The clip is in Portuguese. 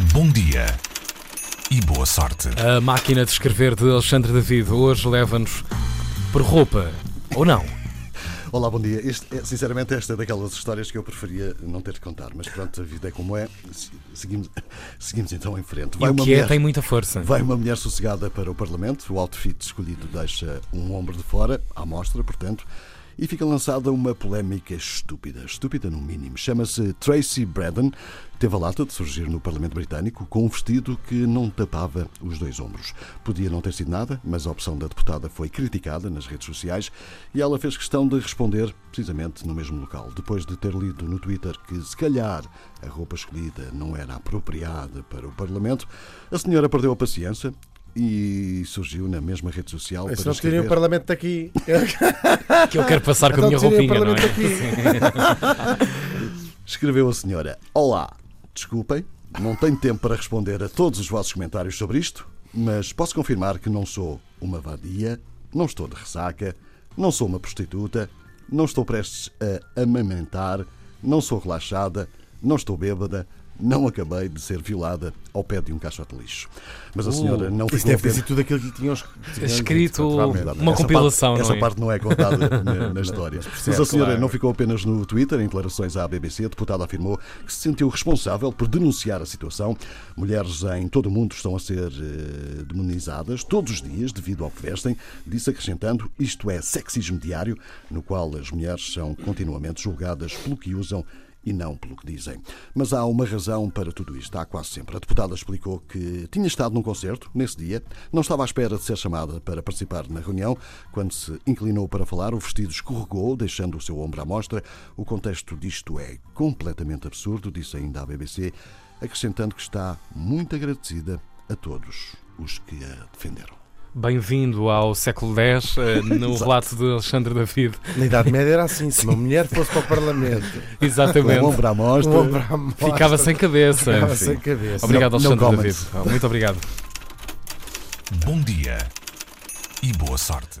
Bom dia e boa sorte. A máquina de escrever de Alexandre David hoje leva-nos por roupa, ou não? Olá, bom dia. Este, é, sinceramente, esta é daquelas histórias que eu preferia não ter de contar, mas pronto, a vida é como é. Seguimos, seguimos então em frente. Vai e o que é tem muita força. Vai uma mulher sossegada para o Parlamento, o outfit escolhido deixa um ombro de fora, à mostra, portanto, e fica lançada uma polémica estúpida, estúpida no mínimo. Chama-se Tracy Braden. Teve a lata de surgir no Parlamento Britânico com um vestido que não tapava os dois ombros. Podia não ter sido nada, mas a opção da deputada foi criticada nas redes sociais e ela fez questão de responder precisamente no mesmo local. Depois de ter lido no Twitter que, se calhar, a roupa escolhida não era apropriada para o Parlamento, a senhora perdeu a paciência e surgiu na mesma rede social. Se não tirem o Parlamento daqui. que eu quero passar com a minha roupinha, não é? Escreveu a senhora: Olá, desculpem, não tenho tempo para responder a todos os vossos comentários sobre isto, mas posso confirmar que não sou uma vadia, não estou de ressaca, não sou uma prostituta, não estou prestes a amamentar, não sou relaxada, não estou bêbada, não acabei de ser violada ao pé de um caixote de lixo. Mas a uh, senhora não ficou. Isso deve ter sido tudo aquilo que tinham escrito. Uma essa compilação. Parte, não é? Essa parte não é contada na, na história. Mas, mas a senhora claro. não ficou apenas no Twitter. Em declarações à BBC, a deputada afirmou que se sentiu responsável por denunciar a situação. Mulheres em todo o mundo estão a ser uh, demonizadas todos os dias devido ao que vestem, disse acrescentando: isto é sexismo diário, no qual as mulheres são continuamente julgadas pelo que usam e não pelo que dizem. Mas há uma razão para tudo isto, há quase sempre. A deputada explicou que tinha estado num concerto nesse dia, não estava à espera de ser chamada para participar na reunião. Quando se inclinou para falar, o vestido escorregou, deixando o seu ombro à mostra. O contexto disto é completamente absurdo, disse ainda à BBC, acrescentando que está muito agradecida a todos os que a defenderam. Bem-vindo ao século X, eh, no relato de Alexandre David. Na Idade Média era assim: se uma mulher fosse para o Parlamento, exatamente, um ombro à mostra, um ombro à mostra ficava sem cabeça. Ficava sem cabeça. Obrigado, Alexandre David. Muito obrigado. Bom dia e boa sorte.